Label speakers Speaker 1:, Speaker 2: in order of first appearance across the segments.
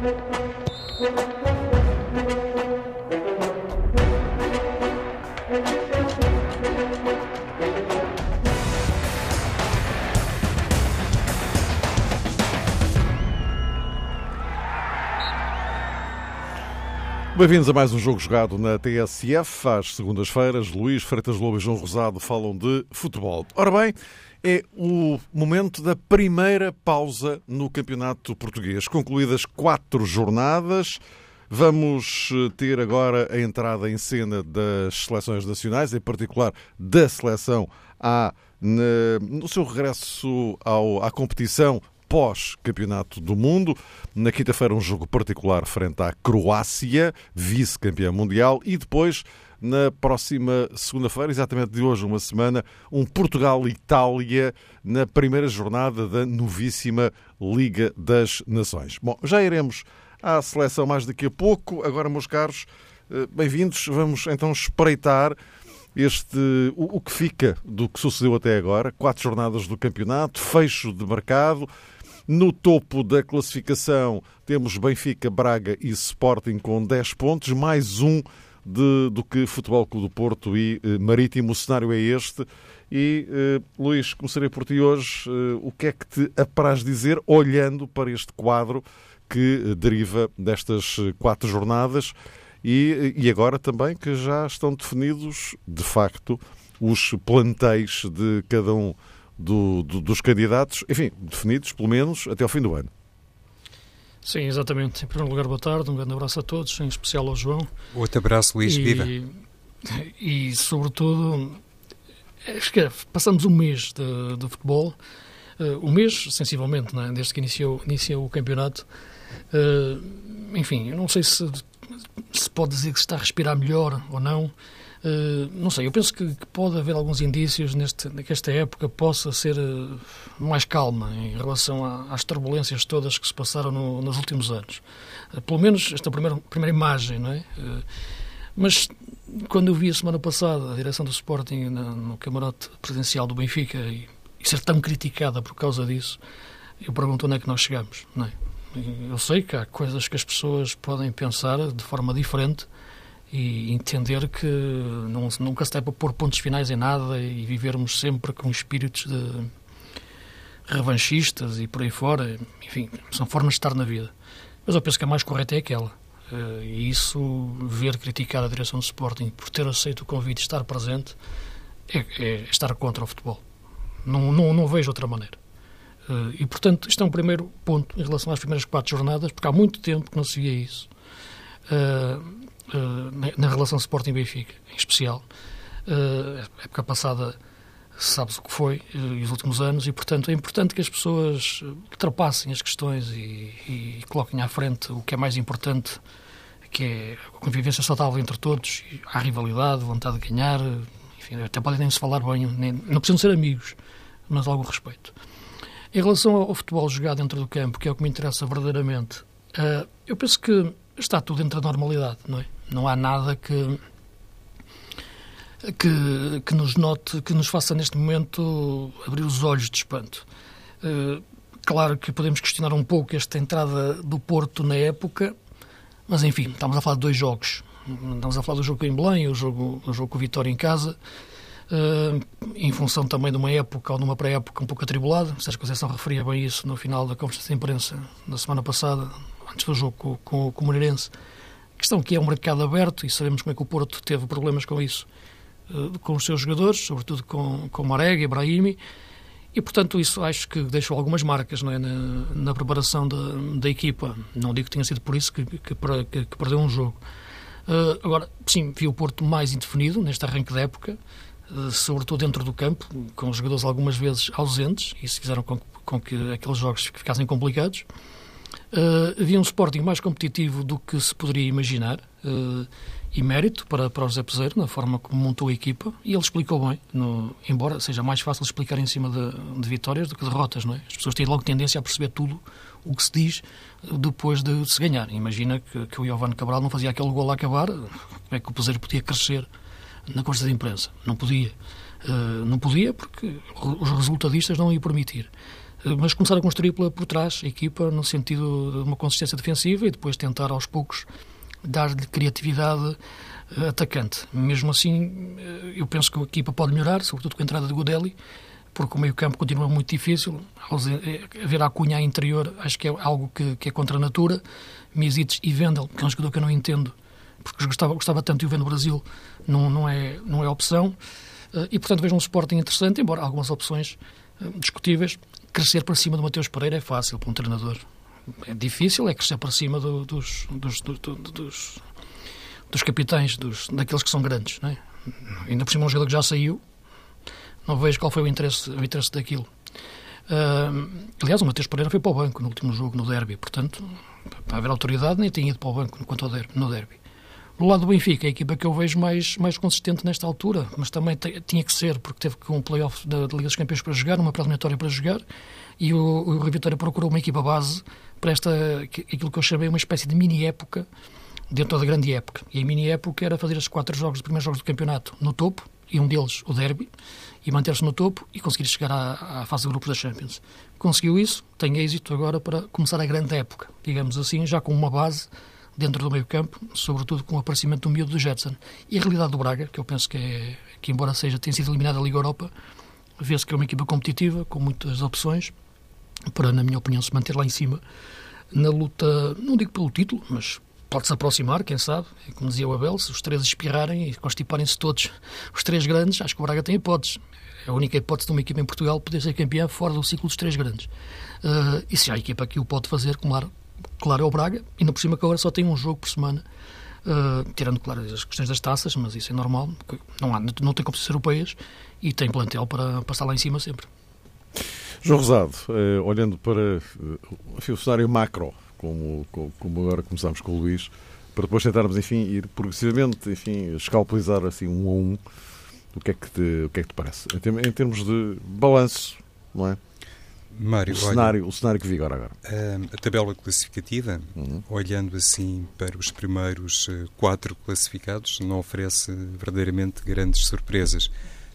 Speaker 1: Thank you. Bem-vindos a mais um jogo jogado na TSF. Às segundas-feiras, Luís Freitas Lobo e João Rosado falam de futebol. Ora bem, é o momento da primeira pausa no Campeonato Português. Concluídas quatro jornadas, vamos eh, ter agora a entrada em cena das seleções nacionais, em particular da seleção A no seu regresso ao, à competição pós-Campeonato do Mundo. Na quinta-feira, um jogo particular frente à Croácia, vice-campeã mundial, e depois, na próxima segunda-feira, exatamente de hoje, uma semana, um Portugal-Itália na primeira jornada da novíssima Liga das Nações. Bom, já iremos à seleção mais daqui a pouco. Agora, meus caros, eh, bem-vindos. Vamos então espreitar este o, o, que fica do que sucedeu até agora, quatro jornadas do campeonato, fecho de mercado, no topo da classificação temos Benfica, Braga e Sporting com 10 pontos, mais um de, do que Futebol Clube do Porto e eh, Marítimo. O cenário é este. E, eh, Luís, começarei por ti hoje. Eh, o que é que te apraz dizer olhando para este quadro que eh, deriva destas eh, quatro jornadas e, e agora também que já estão definidos, de facto, os plantéis de cada um do, do, dos candidatos, enfim, definidos pelo menos até ao fim do ano.
Speaker 2: Sim, exatamente. Em primeiro lugar, boa tarde, um grande abraço a todos, em especial ao João.
Speaker 3: Outro abraço, Luís,
Speaker 2: e,
Speaker 3: viva.
Speaker 2: E, sobretudo, acho que passamos um mês de, de futebol, uh, um mês, sensivelmente, né, desde que iniciou, iniciou o campeonato. Uh, enfim, eu não sei se, se pode dizer que se está a respirar melhor ou não. Uh, não sei, eu penso que, que, pode haver alguns indícios neste, que esta época possa ser uh, mais calma em relação a, às turbulências todas que se passaram no, nos últimos anos. Uh, pelo menos esta primeira, primeira imagem, não é? mas quando eu vi a semana passada a direção do Sporting na, no camarote presidencial do Benfica e, e, ser tão criticada por causa disso, eu pergunto onde é que nós chegamos, não é? Eu sei que há coisas que as pessoas podem pensar de forma diferente, e entender que não, nunca se deve pôr pontos finais em nada e vivermos sempre com espíritos de revanchistas e por aí fora. Enfim, são formas de estar na vida. Mas eu penso que a mais correta é aquela. Eh, e isso, ver criticada a direção do Sporting por ter aceito o convite e estar presente, é, é estar contra o futebol. Não, não, não vejo outra maneira. Eh, e, portanto, isto é um primeiro ponto em relação às primeiras quatro jornadas, porque há muito tempo que não se via isso. Uh, na, relação Sporting-Benfica, em especial. Uh, época passada sabe-se o que foi uh, e os últimos anos e, portanto, é importante que as pessoas ultrapassem as questões e, e, coloquem à frente o que é mais importante, que é a convivência saudável entre todos, a rivalidade, vontade de ganhar, enfim, até podem nem se falar bem, nem, não precisam ser amigos, mas algum respeito. Em relação ao, futebol jogado dentro do campo, que é o que me interessa verdadeiramente, eu penso que está tudo dentro da normalidade, não é? Não há nada que, que, que nos note, que nos faça neste momento abrir os olhos de espanto. Uh, claro que podemos questionar um pouco esta entrada do Porto na época, mas enfim, estamos a falar de dois jogos. Estamos a falar do jogo em Belém, o jogo, o jogo com o Vitória em casa, uh, em função também de uma época ou de uma pré-época um pouco atribulada. Sérgio Conceição referia bem isso no final da conferência de imprensa da semana passada, antes do jogo com, com, com o Moreirense. A questão que é um mercado aberto e sabemos como é que o Porto teve problemas com isso, uh, com os seus jogadores, sobretudo com, com Marega e Brahimi, e portanto isso acho que deixou algumas marcas é, na, na, preparação da, da, equipa. Não digo que tenha sido por isso que, que, que, que perdeu um jogo. Uh, agora, sim, vi o Porto mais indefinido neste arranque da época, uh, sobretudo dentro do campo, com os jogadores algumas vezes ausentes, e se fizeram com, com que aqueles jogos ficassem complicados. Uh, havia um Sporting mais competitivo do que se poderia imaginar uh, e mérito para, para o José Peseiro na forma como montou a equipa e ele explicou bem, no, embora seja mais fácil explicar em cima de, de, vitórias do que derrotas, não é? As pessoas têm logo tendência a perceber tudo o que se diz depois de, se ganhar. Imagina que, que o Giovanni Cabral não fazia aquele gol a acabar, como é que o Peseiro podia crescer na conversa de imprensa? Não podia. Uh, não podia porque os resultadistas não iam permitir. Mas começar a construir por trás a equipa no sentido de uma consistência defensiva e depois tentar aos poucos dar-lhe criatividade atacante. Mesmo assim, eu penso que a equipa pode melhorar, sobretudo com a entrada de Godelli, porque o meio-campo continua muito difícil. É, haver a cunha interior acho que é algo que, que é contra a natura. Misites e Vendel, que é um jogador que eu não entendo, porque gostava, gostava tanto de o ver no Brasil, não, não, é, não é opção. Eh, e, portanto, vejo um Sporting interessante, embora algumas opções eh, discutíveis. Crescer para cima do Mateus Pereira é fácil para um treinador. É difícil, é crescer para cima do, dos, dos, dos, dos, dos capitães, dos, daqueles que são grandes. Não é? Ainda por cima, um jogador que já saiu, não vejo qual foi o interesse, o interesse daquilo. Uh, aliás, o Matheus Pereira foi para o banco no último jogo, no derby. Portanto, para haver autoridade, nem tinha ido para o banco quanto ao derby, no derby. Do lado do Benfica, a equipa que eu vejo mais, mais consistente nesta altura, mas também tinha que ser, porque teve um playoff da, da Liga dos Campeões para jogar, uma preliminatória para jogar, e o, o Rio Vitória procurou uma equipa base para esta, aquilo que eu chamei uma espécie de mini-época dentro da grande época. E a mini-época era fazer os quatro jogos, os primeiros jogos do campeonato no topo, e um deles o derby, e manter-se no topo e conseguir chegar à, à, fase de grupos da Champions. Conseguiu isso, tem êxito agora para começar a grande época, digamos assim, já com uma base dentro do meio campo, sobretudo com o aparecimento do miúdo do Jetson. E a realidade do Braga, que eu penso que, é, que embora seja, tenha sido eliminada da Liga Europa, vê-se que é uma equipa competitiva, com muitas opções, para, na minha opinião, se manter lá em cima, na luta, não digo pelo título, mas pode-se aproximar, quem sabe, é como dizia o Abel, se os três espirrarem e constiparem-se todos, os três grandes, acho que o Braga tem hipóteses. É a única hipótese de uma equipa em Portugal poder ser campeã fora do ciclo dos três grandes. Uh, e se há equipa que o pode fazer, claro, claro é o Braga, ainda por cima que agora só tem um jogo por semana, uh, tirando, claro, as questões das taças, mas isso é normal, não, há, não tem competições europeias e tem plantel para passar lá em cima sempre.
Speaker 1: João Rosado, uh, olhando para enfim, o cenário macro, como, como agora começamos com o Luís, para depois tentarmos, enfim, ir progressivamente, enfim, escalpelizar assim um a um o que é que te, o que é que te parece? Em, termos de balanço, não é?
Speaker 3: Mário,
Speaker 1: o, cenário, olha, o cenário que vigora agora.
Speaker 3: A, a tabela classificativa, uhum. olhando assim para os primeiros eh, quatro classificados, não oferece verdadeiramente grandes surpresas.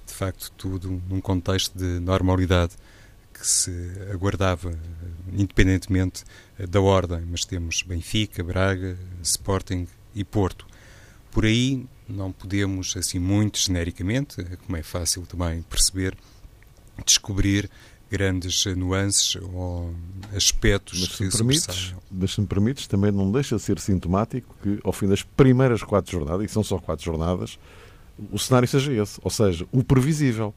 Speaker 3: De facto, tudo num contexto de normalidade que se aguardava, independentemente da ordem, mas temos Benfica, Braga, Sporting e Porto. Por aí não podemos, assim muito genericamente, como é fácil também perceber, descobrir grandes nuances ou aspectos
Speaker 1: mas se que permites, Mas se me permites, também não deixa de ser sintomático que ao fim das primeiras quatro jornadas, e são só quatro jornadas, o cenário seja esse, ou seja, o previsível.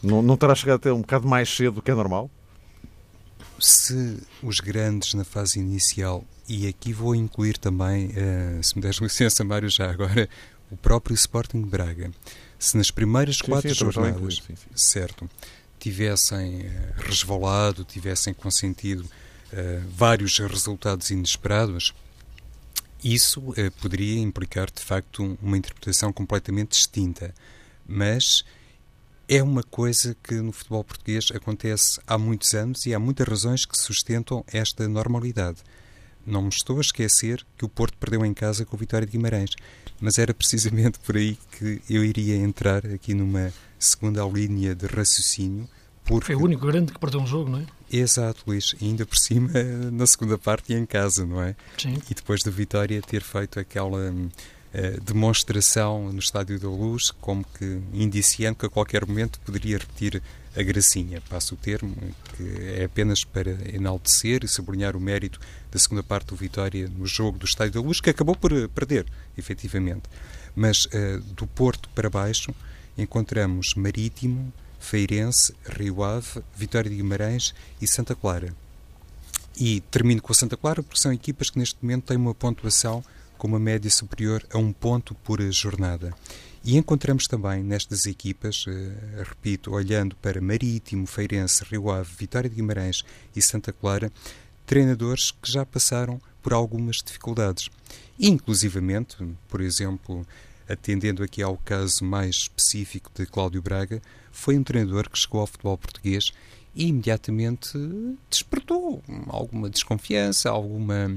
Speaker 1: Não, não terá chegado até um bocado mais cedo do que é normal?
Speaker 3: Se os grandes na fase inicial, e aqui vou incluir também, uh, se me deres licença, Mário, já agora, o próprio Sporting Braga, se nas primeiras sim, quatro sim, jornadas, sim, certo, tivessem uh, resvalado, tivessem consentido uh, vários resultados inesperados, isso uh, poderia implicar, de facto, uma interpretação completamente distinta. Mas é uma coisa que no futebol português acontece há muitos anos e há muitas razões que sustentam esta normalidade. Não me estou a esquecer que o Porto perdeu em casa com o Vitória de Guimarães, mas era precisamente por aí que eu iria entrar aqui numa segunda linha de raciocínio.
Speaker 2: Porque... Foi o único grande que perdeu um jogo, não é?
Speaker 3: Exato, Luís. Ainda por cima, na segunda parte e em casa, não é?
Speaker 2: Sim.
Speaker 3: E depois da vitória ter feito aquela eh, demonstração no Estádio da Luz, como que indiciando que a qualquer momento poderia repetir a gracinha, passo o termo, que é apenas para enaltecer e sublinhar o mérito da segunda parte do Vitória no jogo do Estádio da Luz, que acabou por eh, perder, efetivamente. Mas uh, do Porto para baixo encontramos Marítimo, Feirense, Rio Ave, Vitória de Guimarães e Santa Clara. E termino com a Santa Clara porque são equipas que neste momento têm uma pontuação com uma média superior a um ponto por jornada. E encontramos também nestas equipas, eh, repito, olhando para Marítimo, Feirense, Rio Ave, Vitória de Guimarães e Santa Clara, treinadores que já passaram por algumas dificuldades. Inclusivamente, por exemplo, atendendo aqui ao caso mais específico de Cláudio Braga, foi um treinador que chegou ao futebol português e imediatamente despertou alguma desconfiança, alguma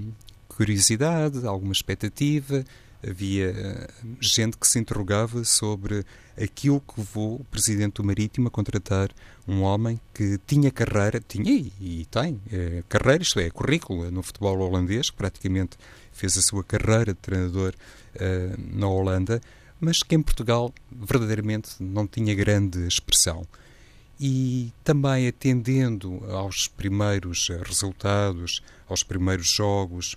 Speaker 3: curiosidade, alguma expectativa, havia eh, gente que se interrogava sobre aquilo que levou o presidente do Marítimo a contratar um homem que tinha carreira, tinha e tem é, carreira, isto é, currículo no futebol holandês, que praticamente fez a sua carreira de treinador uh, na Holanda, mas que em Portugal verdadeiramente não tinha grande expressão. E também atendendo aos primeiros resultados, aos primeiros jogos,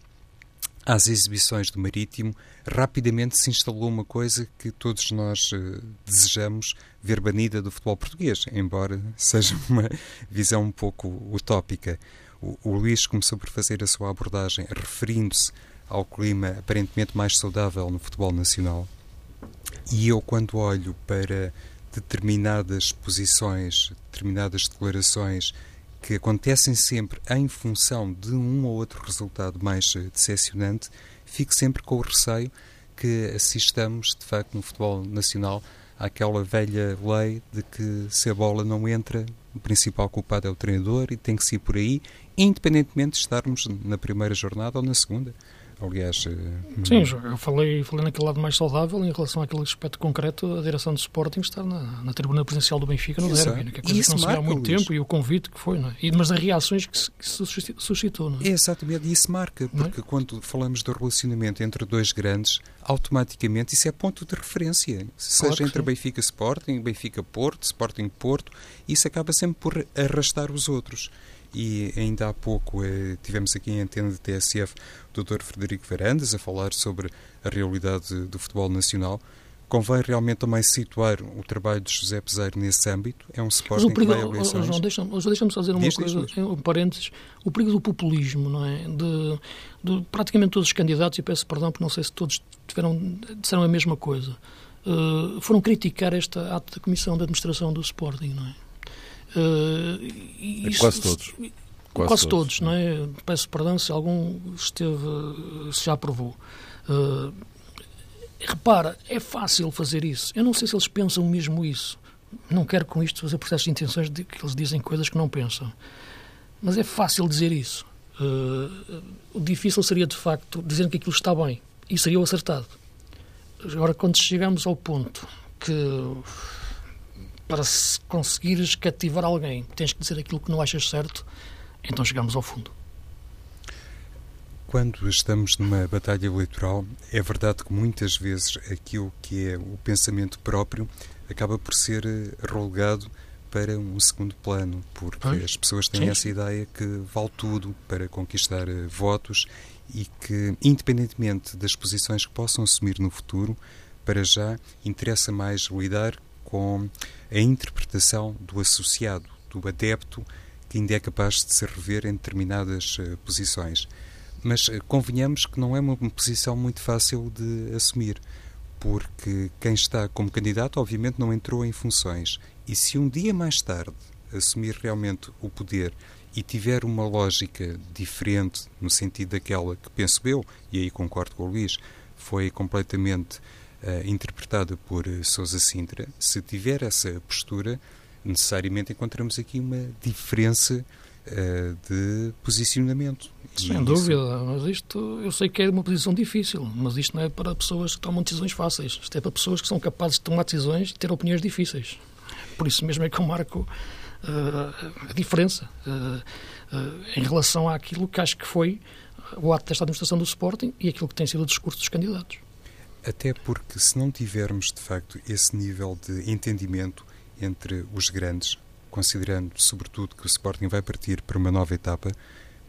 Speaker 3: às exibições do Marítimo, rapidamente se instalou uma coisa que todos nós uh, desejamos ver banida do futebol português, embora seja uma visão um pouco utópica. O, o Luís começou por fazer a sua abordagem referindo-se ao clima aparentemente mais saudável no futebol nacional. E eu, quando olho para determinadas posições, determinadas declarações que acontecem sempre em função de um ou outro resultado mais eh, decepcionante, fico sempre com o receio que assistamos, de facto, no futebol nacional àquela velha lei de que se a bola não entra, o principal culpado é o treinador e tem que ser por aí, independentemente de estarmos na primeira jornada ou na segunda. Aliás,
Speaker 2: eh, sim, eu falei, falei naquele lado mais saudável em relação àquele aspecto concreto, a direção do Sporting estar na, na tribuna presencial do Benfica no derby, né? que é coisa que não se vê há muito Luís. tempo e o convite que foi, não é? e, mas as reações que se, que se suscitou. Não é?
Speaker 3: Exatamente, e isso marca, é? porque é? quando falamos do relacionamento entre dois grandes, automaticamente isso é ponto de referência, seja claro entre sim. Benfica Sporting, Benfica Porto, Sporting Porto, isso acaba sempre por arrastar os outros e ainda há pouco eh, tivemos aqui em antena de TSF o Dr. Frederico Verandas a falar sobre a realidade do futebol nacional. Convém realmente também situar o trabalho de José Peseiro nesse âmbito. É um suporte
Speaker 2: em que vai a João, deixa-me deixa só dizer uma diz, coisa, diz, diz. um parênteses. O perigo do populismo, não é? De, de, praticamente todos os candidatos, e peço perdão porque não sei se todos tiveram, disseram a mesma coisa, uh, foram criticar esta ato da Comissão de Administração do Sporting, não é?
Speaker 1: Uh, isso, quase todos.
Speaker 2: Quase, quase todos, todos, não é? Peço perdão se algum esteve, se já aprovou. Uh, repara, é fácil fazer isso. Eu não sei se eles pensam mesmo isso. Não quero com isto fazer processos de intenções de que eles dizem coisas que não pensam. Mas é fácil dizer isso. Uh, o difícil seria, de facto, dizer que aquilo está bem. E seria o acertado. Agora, quando chegamos ao ponto que para se conseguires cativar alguém, tens que dizer aquilo que não achas certo, então chegamos ao fundo.
Speaker 3: Quando estamos numa batalha eleitoral, é verdade que muitas vezes aquilo que é o pensamento próprio acaba por ser eh, relegado para um segundo plano, porque pois? as pessoas têm Sim. essa ideia que vale tudo para conquistar eh, votos e que, independentemente das posições que possam assumir no futuro, para já interessa mais lidar com a interpretação do associado, do adepto, que ainda é capaz de se rever em determinadas uh, posições. Mas uh, convenhamos que não é uma posição muito fácil de assumir, porque quem está como candidato, obviamente, não entrou em funções. E se um dia mais tarde assumir realmente o poder e tiver uma lógica diferente, no sentido daquela que penso eu, e aí concordo com o Luís, foi completamente interpretada por uh, Sousa Sintra, se tiver essa postura, necessariamente encontramos aqui uma diferença uh, de posicionamento.
Speaker 2: Sem dúvida, mas isto eu sei que é uma posição difícil, mas isto não é para pessoas que tomam decisões fáceis, isto é para pessoas que são capazes de tomar decisões e ter opiniões difíceis. Por isso mesmo é que eu marco uh, a diferença uh, em relação àquilo que acho que foi o ato desta administração do Sporting e aquilo que tem sido o discurso dos candidatos.
Speaker 3: Até porque, se não tivermos, de facto, esse nível de entendimento entre os grandes, considerando, sobretudo, que o Sporting vai partir para uma nova etapa,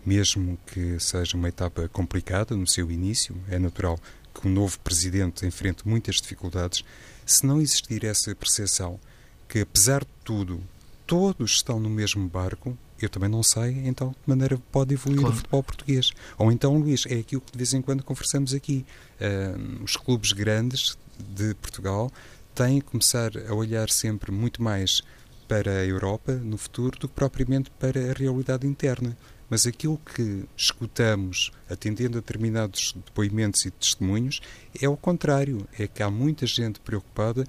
Speaker 3: mesmo que seja uma etapa complicada no seu início, é natural que o novo presidente enfrente muitas dificuldades, se não existir essa percepção que, apesar de tudo, todos estão no mesmo barco, eu também não sei, então, de maneira pode evoluir claro. o futebol português. Ou então, Luís, é aquilo que de vez em quando conversamos aqui. Uh, os clubes grandes de Portugal têm que começar a olhar sempre muito mais para a Europa no futuro do que propriamente para a realidade interna. Mas aquilo que escutamos, atendendo a determinados depoimentos e testemunhos, é o contrário. É que há muita gente preocupada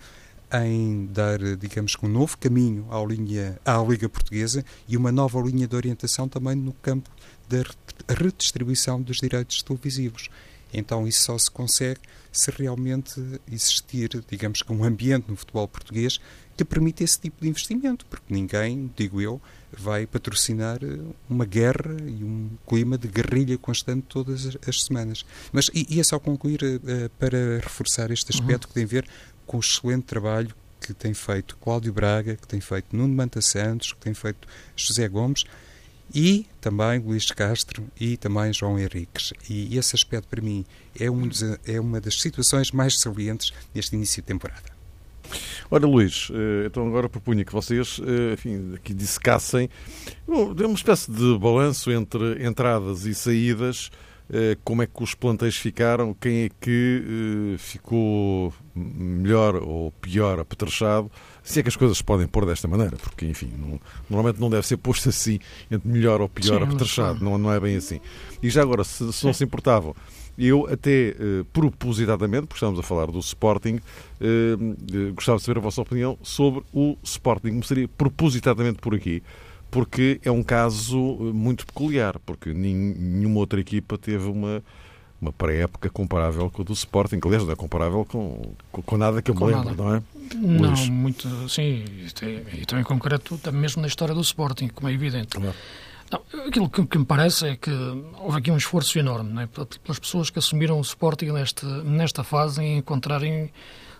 Speaker 3: em dar, digamos que, um novo caminho à, linha, à Liga Portuguesa e uma nova linha de orientação também no campo da redistribuição dos direitos televisivos. Então isso só se consegue se realmente existir, digamos que um ambiente no futebol português que permita esse tipo de investimento, porque ninguém, digo eu, vai patrocinar eh, uma guerra e um clima de guerrilha constante todas as semanas. Mas ia só concluir uh, para reforçar este aspecto uhum. que tem a ver com o excelente trabalho que tem feito Cláudio Braga, que tem feito Nuno Manta Santos, que tem feito José Gomes e também Luís Castro e também João Henriques. E esse aspecto, para mim, é, um dos, é uma das situações mais salientes neste início de temporada.
Speaker 1: Ora, Luís, eh, então agora propunha que vocês eh, enfim, aqui dissecassem uma espécie de balanço entre entradas e saídas como é que os plantéis ficaram, quem é que eh, ficou melhor ou pior apetrechado, se é que as coisas se podem pôr desta maneira, porque, enfim, não, normalmente não deve ser posto assim, entre melhor ou pior Sim, apetrechado, não, não é bem assim. E já agora, se, se não se importavam, eu até eh, propositadamente, porque estamos a falar do Sporting, gostava de saber a vossa opinião sobre o Sporting. Começaria propositadamente por aqui porque é um caso muito peculiar, porque nenhuma outra equipa teve uma, uma pré-época comparável com a do Sporting, que aliás não é comparável com, com, com nada que eu me lembro, não é?
Speaker 2: Não, Luís. muito, sim, e também em concreto, mesmo na história do Sporting, como é evidente. Não. Não, aquilo que, que, me parece é que houve aqui um esforço enorme né, pelas pessoas que assumiram o Sporting nesta, nesta fase em encontrarem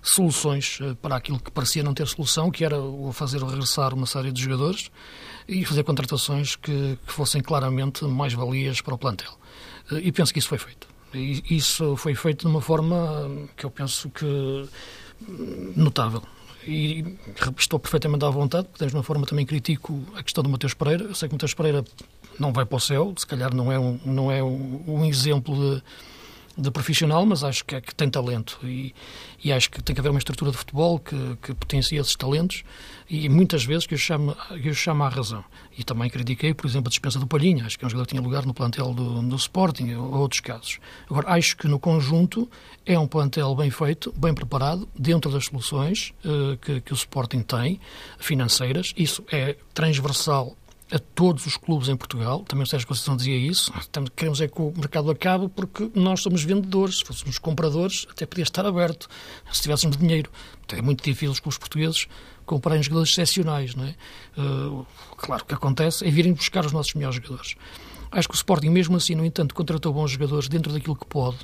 Speaker 2: soluções eh, para aquilo que parecia não ter solução, que era o fazer regressar uma série de jogadores e fazer contratações que, que fossem claramente mais-valias para o plantel. Eh, e penso que isso foi feito. E isso foi feito de uma forma que eu penso que hum, notável. E estou perfeitamente à vontade, porque de uma forma também critico a questão do Mateus Pereira. Eu sei que o Mateus Pereira não vai para o céu, se calhar não é um, não é um, um exemplo de de profissional, mas acho que, é, que tem talento e, e, acho que tem que haver uma estrutura de futebol que, que potencie esses talentos e muitas vezes que eu chamo, eu chamo à razão. E também critiquei, por exemplo, a dispensa do Palhinha, acho que é um jogador que tinha lugar no plantel do, do Sporting ou outros casos. Agora, acho que no conjunto é um plantel bem feito, bem preparado, dentro das soluções uh, que, que o Sporting tem, financeiras, isso é transversal a todos os clubes em Portugal, também o Sérgio Conceição dizia isso, queremos é que o mercado acabe porque nós somos vendedores, se fôssemos compradores até podia estar aberto, se tivéssemos dinheiro. É muito difícil os clubes portugueses comprarem jogadores excepcionais, não é? Uh, claro, o que acontece é virem buscar os nossos melhores jogadores. Acho que o Sporting, mesmo assim, no entanto, contratou bons jogadores dentro daquilo que pode,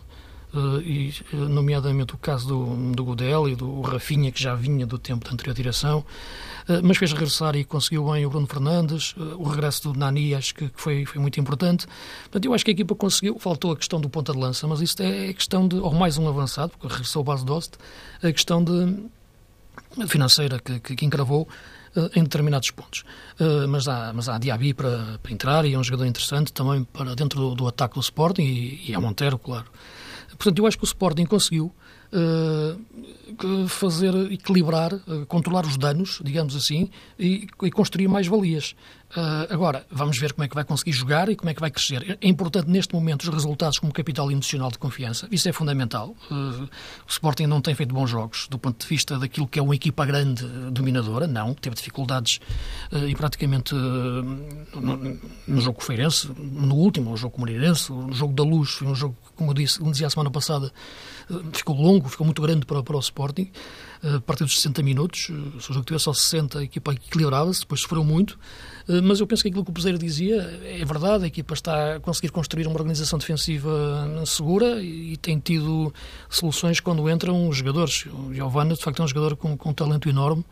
Speaker 2: e, uh, nomeadamente o caso do, do Godel e do Rafinha, que já vinha do tempo da anterior direção, uh, mas fez regressar e conseguiu bem o Bruno Fernandes, o regresso do Nani acho que, foi, foi muito importante. Portanto, eu acho que a equipa conseguiu, faltou a questão do ponta de lança, mas isto é questão de, ou mais um avançado, porque regressou o base Dost, a questão de financeira que, que, que encravou em determinados pontos. Mas há, mas há Diaby para, para entrar e é um jogador interessante também para dentro do, do ataque do Sporting e, e é Montero, claro. Portanto, eu acho que o Sporting conseguiu uh, fazer, equilibrar, uh, controlar os danos, digamos assim, e, e construir mais valias. Uh, agora, vamos ver como é que vai conseguir jogar e como é que vai crescer. É importante, neste momento, os resultados como capital emocional de confiança. Isso é fundamental. Uh, o Sporting não tem feito bons jogos do ponto de vista daquilo que é uma equipa grande, dominadora. Não. Teve dificuldades uh, e praticamente no, no, jogo feirense, no último, no jogo moreirense, no jogo da luz, foi um jogo, como eu disse, como dizia a semana passada, ficou longo, ficou muito grande para, para o Sporting. A partir dos 60 minutos, se o jogo tivesse só 60, a equipa equilibrava-se, depois sofreu muito. Eh, mas eu penso que aquilo que o Peseiro dizia é verdade, a equipa está a conseguir construir uma organização defensiva segura e tem tido soluções quando entram os jogadores. O Giovanna, de facto, é um jogador com, com um talento enorme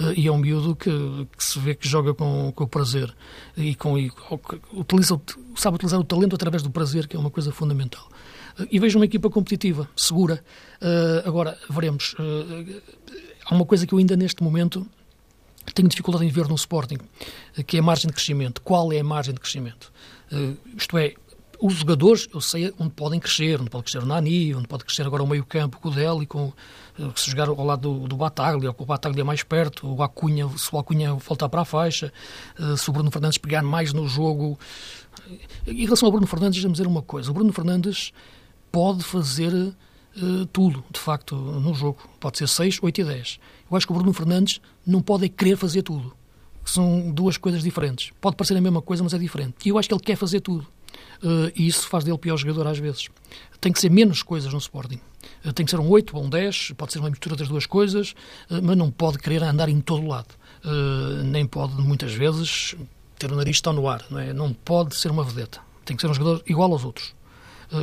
Speaker 2: eh, e é um miúdo que, que, se vê que joga com, com o prazer e, com, e utiliza, sabe utilizar o talento através do prazer, que é uma coisa fundamental. E vejo uma equipa competitiva, segura. Uh, agora, veremos. Uh, há uma coisa que eu ainda neste momento tenho dificuldade em ver no Sporting, eh, que é a margem de crescimento. Qual é a margem de crescimento? Uh, isto é, os jogadores, eu sei onde podem crescer, onde pode crescer o Nani, onde pode crescer agora o meio-campo com o Deli, com, se jogar ao lado do, do Bataglia, ou com o Bataglia mais perto, o Acunha, se o Acunha voltar para a faixa, se o Bruno Fernandes pegar mais no jogo. Em relação ao Bruno Fernandes, vamos dizer uma coisa: o Bruno Fernandes pode fazer uh, tudo, de facto, no jogo. Pode ser 6, 8 e 10. Eu acho que o Bruno Fernandes não pode querer fazer tudo. São duas coisas diferentes. Pode parecer a mesma coisa, mas é diferente. E eu acho que ele quer fazer tudo. uh, e isso faz dele pior jogador às vezes. Tem que ser menos coisas no Sporting. Uh, tem que ser um 8 ou um 10, pode ser uma mistura das duas coisas, mas não pode querer andar em todo lado. nem pode, muitas vezes, ter o nariz tão no ar. Não, é? não pode ser uma vedeta. Tem que ser um jogador igual aos outros.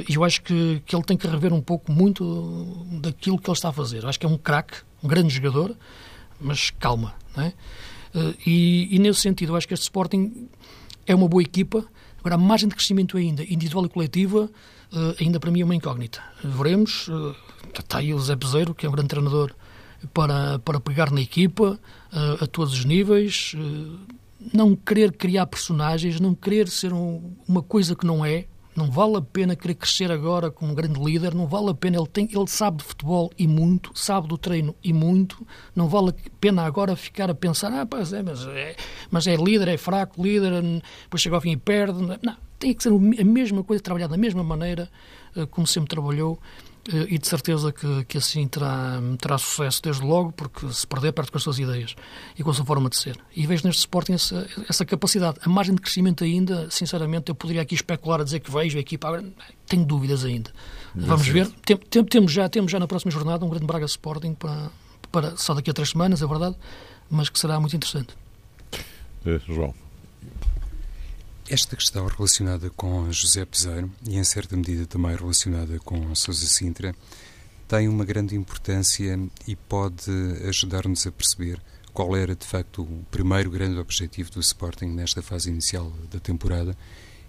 Speaker 2: E eu acho que, que ele tem que rever um pouco muito daquilo que ele está a fazer. Eu acho que é um craque, um grande jogador, mas calma. Não é? e, e, nesse sentido, eu acho que este Sporting é uma boa equipa. Agora, a margem de crescimento ainda, individual e coletiva, uh, ainda para mim é uma incógnita. Veremos. Está aí o Zé Peseiro, que é um grande treinador, para, para pegar na equipa a todos os níveis. não querer criar personagens, não querer ser um, uma coisa que não é, não vale a pena querer crescer agora como um grande líder, não vale a pena, ele, tem, ele sabe de futebol e muito, sabe do treino e muito, não vale a pena agora ficar a pensar, ah, pois é, mas é, mas é líder, é fraco, líder, depois chega ao fim e perde. Não, tem que ser a mesma coisa, trabalhar da mesma maneira eh, como sempre trabalhou e de certeza que, que assim terá, terá sucesso desde logo, porque se perder, perde com as suas ideias e com a sua forma de ser. E vejo neste Sporting essa, essa capacidade. A margem de crescimento ainda, sinceramente, eu poderia aqui especular a dizer que vejo a equipa, tenho dúvidas ainda. Vamos ver. Tem, tem, temos, já, temos já na próxima jornada um grande Braga Sporting para, para só daqui a três semanas, é verdade, mas que será muito interessante.
Speaker 1: É, João.
Speaker 3: Esta questão relacionada com José Peseiro e, em certa medida, também relacionada com Sousa Sintra, tem uma grande importância e pode ajudar-nos a perceber qual era, de facto, o primeiro grande objetivo do Sporting nesta fase inicial da temporada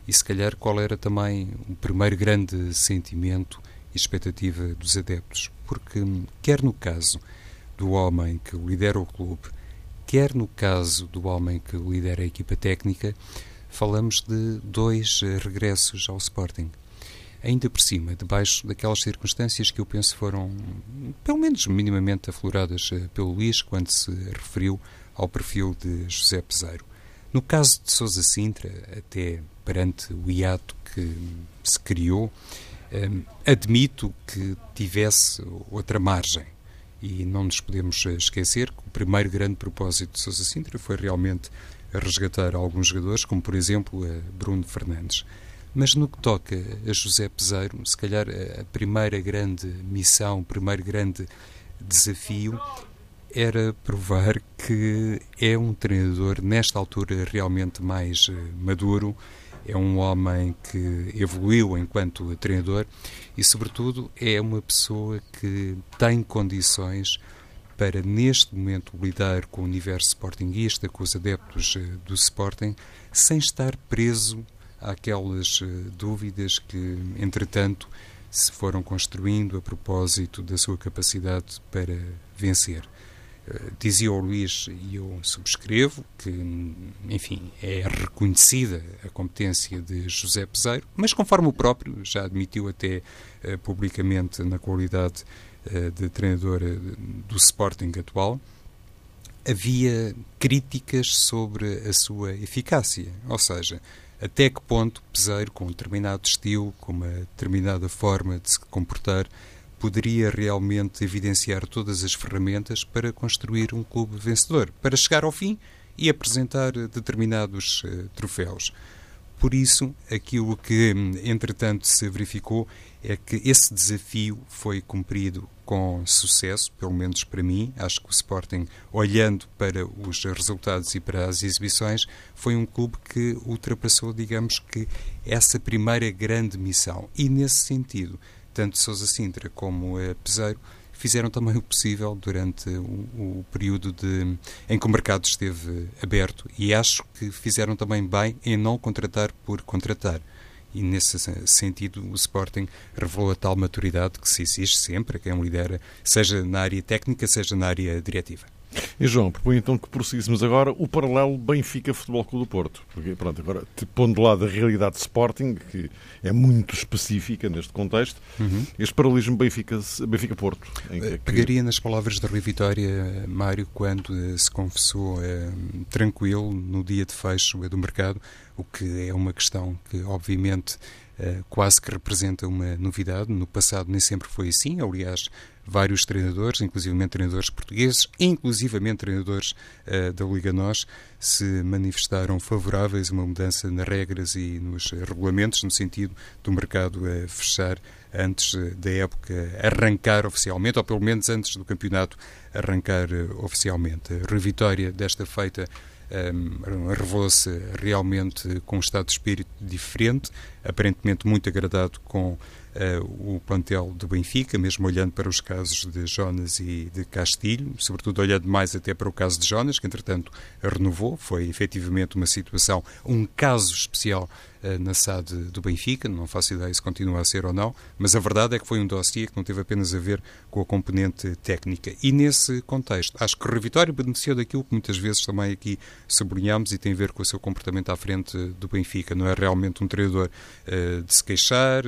Speaker 3: e, se calhar, qual era também o primeiro grande sentimento e expectativa dos adeptos. Porque, quer no caso do homem que lidera o clube, quer no caso do homem que lidera a equipa técnica, falamos de dois eh, regressos ao Sporting. Ainda por cima, debaixo daquelas circunstâncias que eu penso foram, pelo menos minimamente afloradas eh, pelo Luís quando se referiu ao perfil de José Peseiro. No caso de Sousa Sintra, até perante o hiato que se criou, eh, admito que tivesse outra margem. E não nos podemos esquecer que o primeiro grande propósito de Sousa Sintra foi realmente a resgatar alguns jogadores, como por exemplo Bruno Fernandes. Mas no que toca a José Peseiro, se calhar a primeira grande missão, o primeiro grande desafio era provar que é um treinador, nesta altura, realmente mais eh, maduro. É um homem que evoluiu enquanto treinador e, sobretudo, é uma pessoa que tem condições para, neste momento, lidar com o universo sportinguista, com os adeptos eh, do Sporting, sem estar preso àquelas eh, dúvidas que, entretanto, se foram construindo a propósito da sua capacidade para vencer. Eh, dizia o Luís, e eu subscrevo, que, enfim, é reconhecida a competência de José Peseiro, mas conforme o próprio já admitiu até publicamente na qualidade de treinador eh, do Sporting atual, havia críticas sobre a sua eficácia. Ou seja, até que ponto Peseiro, com um determinado estilo, com uma determinada forma de se comportar, poderia realmente evidenciar todas as ferramentas para construir um clube vencedor, para chegar ao fim e apresentar determinados uh, troféus. Por isso, aquilo que, hum, entretanto, se verificou é que esse desafio foi cumprido com sucesso, pelo menos para mim. Acho que o Sporting, olhando para os resultados e para as exibições, foi um clube que ultrapassou, digamos que, essa primeira grande missão. E, nesse sentido, tanto Sousa Sintra como a Peseiro fizeram também o possível durante o, o, período de, em que o mercado esteve aberto e acho que fizeram também bem em não contratar por contratar. E nesse sentido, o Sporting revelou a tal maturidade que se exige sempre a quem lidera, seja na área técnica, seja na área diretiva.
Speaker 1: E João, proponho então que prosseguíssemos agora o paralelo Benfica Futebol Clube do Porto. Porque, pronto, agora, pondo de lado a realidade de Sporting, que é muito específica neste contexto, uhum. este paralelismo Benfica-Porto. Benfica
Speaker 3: que... Pegaria nas palavras de Rui Vitória, Mário, quando se confessou eh, tranquilo no dia de fecho do mercado, o que é uma questão que, obviamente, uh, quase que representa uma novidade. No passado nem sempre foi assim, aliás, vários treinadores, inclusivamente treinadores portugueses, inclusivamente treinadores uh, da Liga NOS, se manifestaram favoráveis a uma mudança nas regras e nos regulamentos, no sentido do mercado uh, fechar antes uh, da época arrancar oficialmente, ou pelo menos antes do campeonato arrancar oficialmente. A revitória desta feita um, revelou-se realmente com um estado de espírito diferente, aparentemente muito agradado com o plantel do Benfica, mesmo olhando para os casos de Jonas e de Castilho, sobretudo olhando mais até para o caso de Jonas, que entretanto renovou, foi efetivamente uma situação, um caso especial uh, na SAD do Benfica, não faço ideia se continua a ser ou não, mas a verdade é que foi um dossiê que não teve apenas a ver com a componente técnica. E nesse contexto, acho que o Revitório beneficiou daquilo que muitas vezes também aqui sublinhamos e tem a ver com o seu comportamento à frente do Benfica. Não é realmente um treinador uh, de se queixar,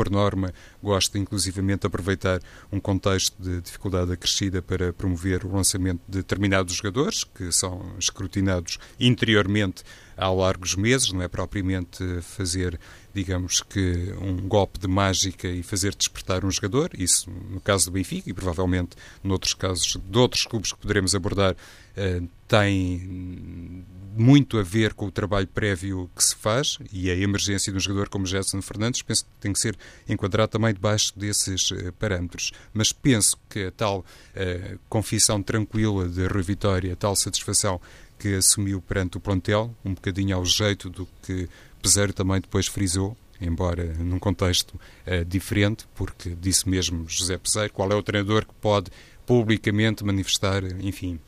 Speaker 3: por norma, gosta inclusivamente de aproveitar um contexto de dificuldade acrescida para promover o lançamento de determinados jogadores, que são escrutinados interiormente há largos meses, não é propriamente fazer, digamos que, um golpe de mágica e fazer despertar um jogador, isso no caso do Benfica e provavelmente noutros casos de outros clubes que poderemos abordar, eh, tem muito a ver com o trabalho prévio que se faz e a emergência de um jogador como Gerson Fernandes penso que tem que ser enquadrado também debaixo desses uh, parâmetros. Mas penso que a tal uh, confissão tranquila de Rui Vitória, a tal satisfação que assumiu perante o plantel, um bocadinho ao jeito do que Peseiro também depois frisou, embora num contexto uh, diferente, porque disse mesmo José Peseiro, qual é o treinador que pode publicamente manifestar, enfim,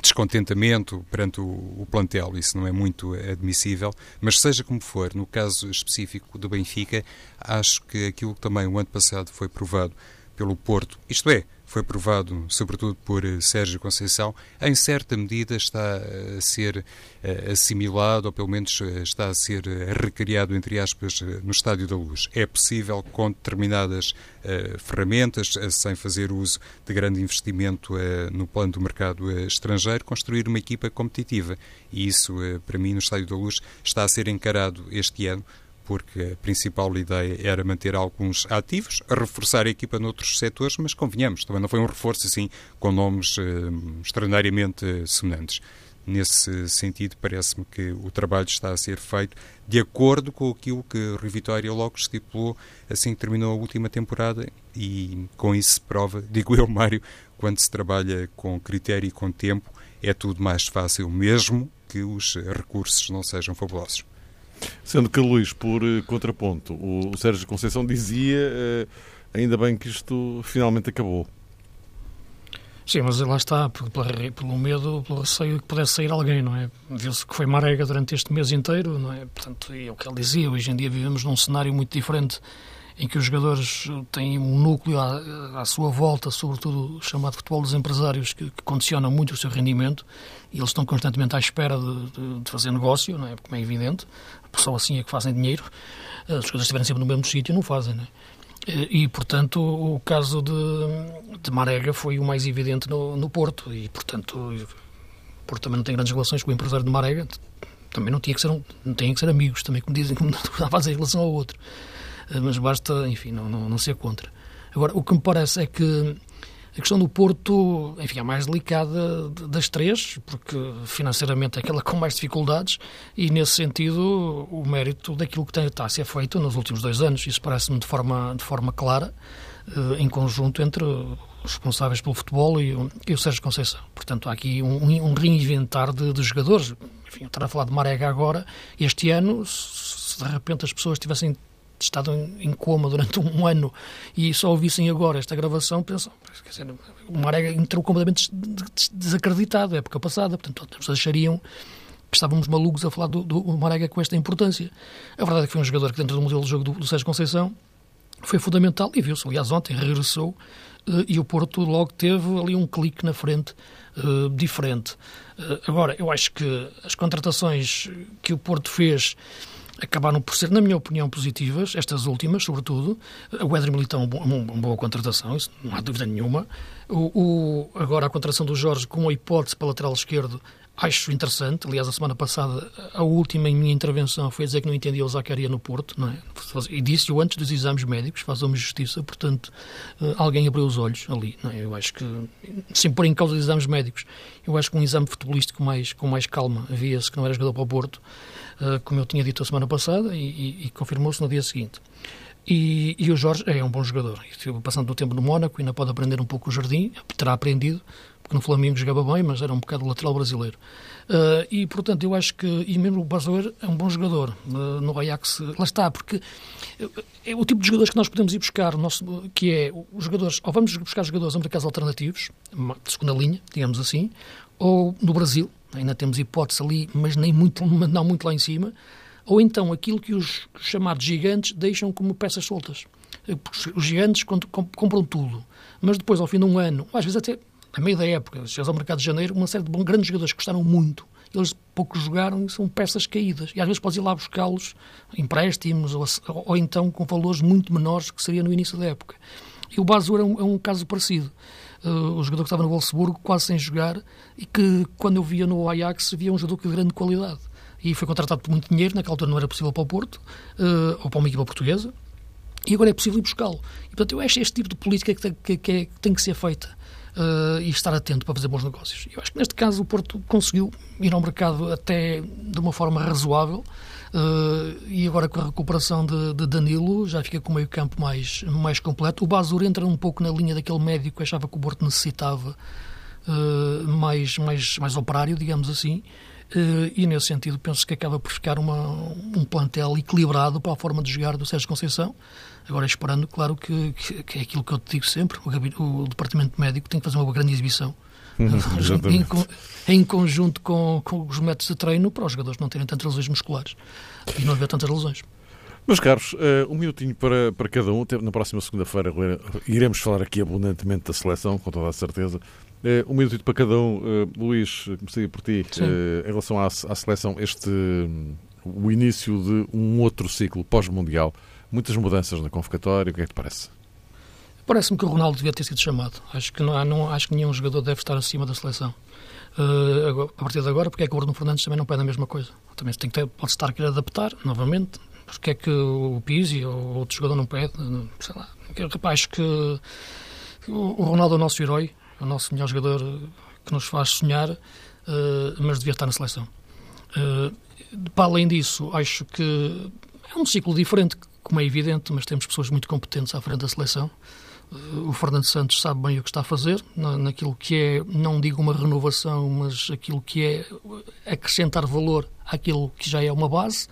Speaker 3: descontentamento perante o, o, plantel, isso não é muito admissível, mas seja como for, no caso específico do Benfica, acho que aquilo que também o ano passado foi provado pelo Porto, isto é, foi provado sobretudo por eh, Sérgio Conceição, em certa medida está a ser eh, assimilado, ou pelo menos eh, está a ser recriado, entre aspas, no Estádio da Luz. É possível, com determinadas ferramentas, sem fazer uso de grande investimento no plano do mercado estrangeiro, construir uma equipa competitiva. E isso, para mim, no Estádio da Luz, está a ser encarado este ano porque a principal ideia era manter alguns ativos, reforçar a equipa noutros setores, mas convenhamos, também não foi um reforço assim com nomes eh, extraordinariamente semelhantes. Nesse sentido, parece-me que o trabalho está a ser feito de acordo com aquilo que Rui Vitória logo estipulou assim que terminou a última temporada e com isso se prova, digo eu, Mário, quando se trabalha com critério e com tempo, é tudo mais fácil, mesmo que os recursos não sejam fabulosos.
Speaker 1: Sendo que, Luís, por eh, contraponto, o Sérgio Conceição dizia eh, ainda bem que isto finalmente acabou.
Speaker 2: Sim, mas lá está, pelo medo, pelo receio que pudesse sair alguém, não é? Viu-se que foi Marega durante este mês inteiro, não é? Portanto, é o que ele dizia, hoje em dia vivemos num cenário muito diferente em que os jogadores têm um núcleo à, à sua volta, sobretudo chamado futebol dos empresários, que, que, condiciona muito o seu rendimento e eles estão constantemente à espera de, de, de fazer negócio, não é? como é evidente, só assim é que fazem dinheiro. Eh, os jogadores estiverem sempre no mesmo sítio, não fazem, não é? Eh, e, portanto, o caso de, de Marega foi o mais evidente no, no Porto e, portanto, o Porto também não tem grandes relações com o empresário de Marega, também não tinha que ser, não tinha que ser amigos, também como dizem, como fazem em relação ao outro. Eh, mas basta, enfim, não, não, não ser contra. Agora, o que me parece é que a questão do Porto, enfim, é a mais delicada das três, porque financeiramente é aquela com mais dificuldades e, nesse sentido, o mérito daquilo que está a ser feito nos últimos dois anos. Isso parece-me de forma, de forma clara, eh, em conjunto entre os responsáveis pelo futebol e o, e o Sérgio Conceição. Portanto, há aqui um, um reinventar de, de jogadores. Enfim, eu estar a falar de Marega agora, este ano, se de repente as pessoas tivessem estado em coma durante um ano e só ouvissem agora esta gravação, pensam, quer dizer, o Marega entrou completamente desacreditado, época passada, portanto, pessoas achariam que estávamos malucos a falar do, do Marega com esta importância. A verdade é que foi um jogador que, dentro do modelo de jogo do, do Sérgio Conceição, foi fundamental e viu-se, aliás, ontem regressou uh, e o Porto logo teve ali um clique na frente uh, diferente. Uh, agora, eu acho que as contratações que o Porto fez acabaram por ser, na minha opinião, positivas, estas últimas, sobretudo. O Éder Militão, uma boa contratação, isso não há dúvida nenhuma. O, o, agora, a contratação do Jorge com a hipótese para lateral esquerdo, acho interessante. Aliás, a semana passada, a última em minha intervenção foi dizer que não entendia o Zacaria no Porto, não é? E disse-o antes dos exames médicos, faz-me justiça, portanto, eh, alguém abriu os olhos ali, não é? Eu acho que, sem pôr em causa os exames médicos, eu acho que um exame futebolístico mais, com mais calma, via-se que não era jogador para o Porto, como eu tinha dito a semana passada, e, e, e confirmou-se no dia seguinte. E, e, o Jorge é um bom jogador. Passando o tempo no Mónaco, ainda pode aprender um pouco o jardim, terá aprendido, porque no Flamengo jogava bem, mas era um bocado lateral brasileiro. Uh, e, portanto, eu acho que, e mesmo o Bazoer é um bom jogador uh, no Ajax. Lá está, porque é o tipo de jogadores que nós podemos ir buscar, nosso, que é os jogadores, ou vamos buscar jogadores americanos alternativos, de segunda linha, digamos assim, ou no Brasil, ainda temos hipótese ali, mas nem muito, não muito lá em cima, ou então aquilo que os chamados gigantes deixam como peças soltas. Os gigantes compram tudo, mas depois, ao fim de um ano, às vezes até a meio da época, chegas ao mercado de janeiro, uma série de bons, grandes jogadores que gostaram muito, eles pouco jogaram e são peças caídas. E às vezes podes ir lá buscá-los empréstimos ou, ou, então com valores muito menores que seria no início da época. E o Basur é um, é um caso parecido. Uh, o jogador que estava no Wolfsburgo, quase sem jogar, e que quando eu via no Ajax, via um jogador de grande qualidade. E foi contratado por muito dinheiro, naquela altura não era possível para o Porto, uh, ou para uma equipa portuguesa, e agora é possível ir buscá-lo. E, portanto, eu acho este tipo de política que tem que, que, que, tem que ser feita uh, e estar atento para fazer bons negócios. Eu acho que neste caso o Porto conseguiu ir ao mercado até de uma forma razoável uh, e agora com a recuperação de, de, Danilo já fica com o meio campo mais, mais completo. O Basur entra um pouco na linha daquele médico que achava que o Porto necessitava uh, mais, mais, mais operário, digamos assim. Uh, e nesse sentido penso que acaba por ficar uma, um plantel equilibrado para a forma de jogar do Sérgio Conceição. Agora, esperando, claro, que, que, que é aquilo que eu te digo sempre: o, o Departamento Médico tem que fazer uma grande exibição. Uhum, em, em, conjunto com, com, os métodos de treino para os jogadores não terem tantas lesões musculares e não haver tantas lesões.
Speaker 1: Meus caros, uh, um minutinho para, para cada um. Na próxima segunda-feira iremos falar aqui abundantemente da seleção, com toda a certeza. Uh, um minutinho para cada um. Uh, Luís, comecei por ti. em relação à, à seleção, este o início de um outro ciclo pós-mundial muitas mudanças na convocatória. O que é que te parece?
Speaker 2: Parece-me que o Ronaldo devia ter sido chamado. Acho que, não, não, acho que nenhum jogador deve estar acima da seleção. Uh, a partir de agora, porque é que o Bruno Fernandes também não pede a mesma coisa? Também tem que ter, pode estar a querer adaptar, novamente. Porque é que o Pizzi ou outro jogador não pede? Sei lá. Acho que o Ronaldo é o nosso herói, é o nosso melhor jogador que nos faz sonhar, uh, mas devia estar na seleção. Uh, para além disso, acho que é um ciclo diferente como é evidente, mas temos pessoas muito competentes à frente da seleção. Eh, o Fernando Santos sabe bem o que está a fazer, naquilo que é, não digo uma renovação, mas aquilo que é acrescentar valor àquilo que já é uma base.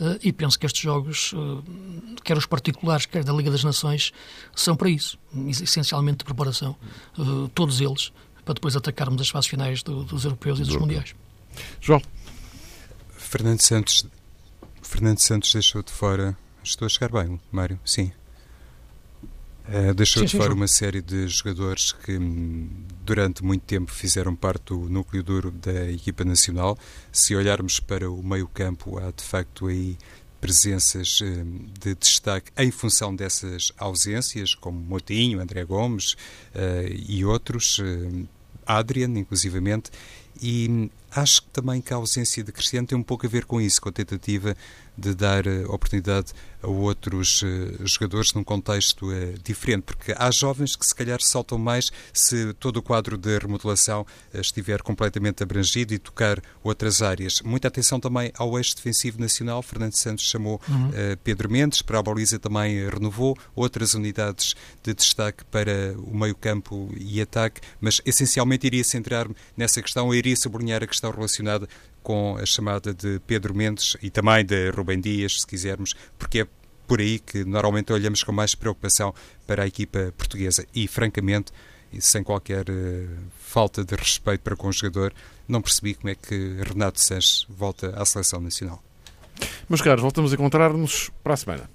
Speaker 2: Eh, e penso que estes jogos, eh, quer os particulares, quer da Liga das Nações, são para isso, essencialmente de preparação, todos eles, para depois atacarmos as fases finais dos europeus e dos mundiais.
Speaker 1: João.
Speaker 3: Fernando Santos, Fernando Santos deixou de fora Estou a chegar bem, Mário? Sim. Uh, deixou sim, de fora uma série de jogadores que hum, durante muito tempo fizeram parte do núcleo duro da equipa nacional. Se olharmos para o meio-campo, há de facto aí presenças hum, de destaque em função dessas ausências, como Motinho, André Gomes uh, e outros, uh, Adrian, inclusivamente, e acho que também que a ausência de Cristiano tem um pouco a ver com isso, com a tentativa de dar oportunidade a outros uh, jogadores num contexto uh, diferente, porque há jovens que se calhar saltam mais se todo o quadro de remodelação estiver completamente abrangido e tocar outras áreas. Muita atenção também ao eixo defensivo nacional. Fernando Santos chamou uhum. Pedro Mendes, para a baliza também renovou outras unidades de destaque para o meio-campo e ataque, mas essencialmente iria centrar-me nessa questão, iria sublinhar a questão relacionada com a chamada de Pedro Mendes e também de Rubem Dias, se quisermos, porque é por aí que normalmente olhamos com mais preocupação para a equipa portuguesa e, francamente, sem qualquer uh, falta de respeito para com o jogador, não percebi como é que Renato Sanches volta à seleção nacional.
Speaker 1: Meus caros, voltamos a encontrar-nos para a semana.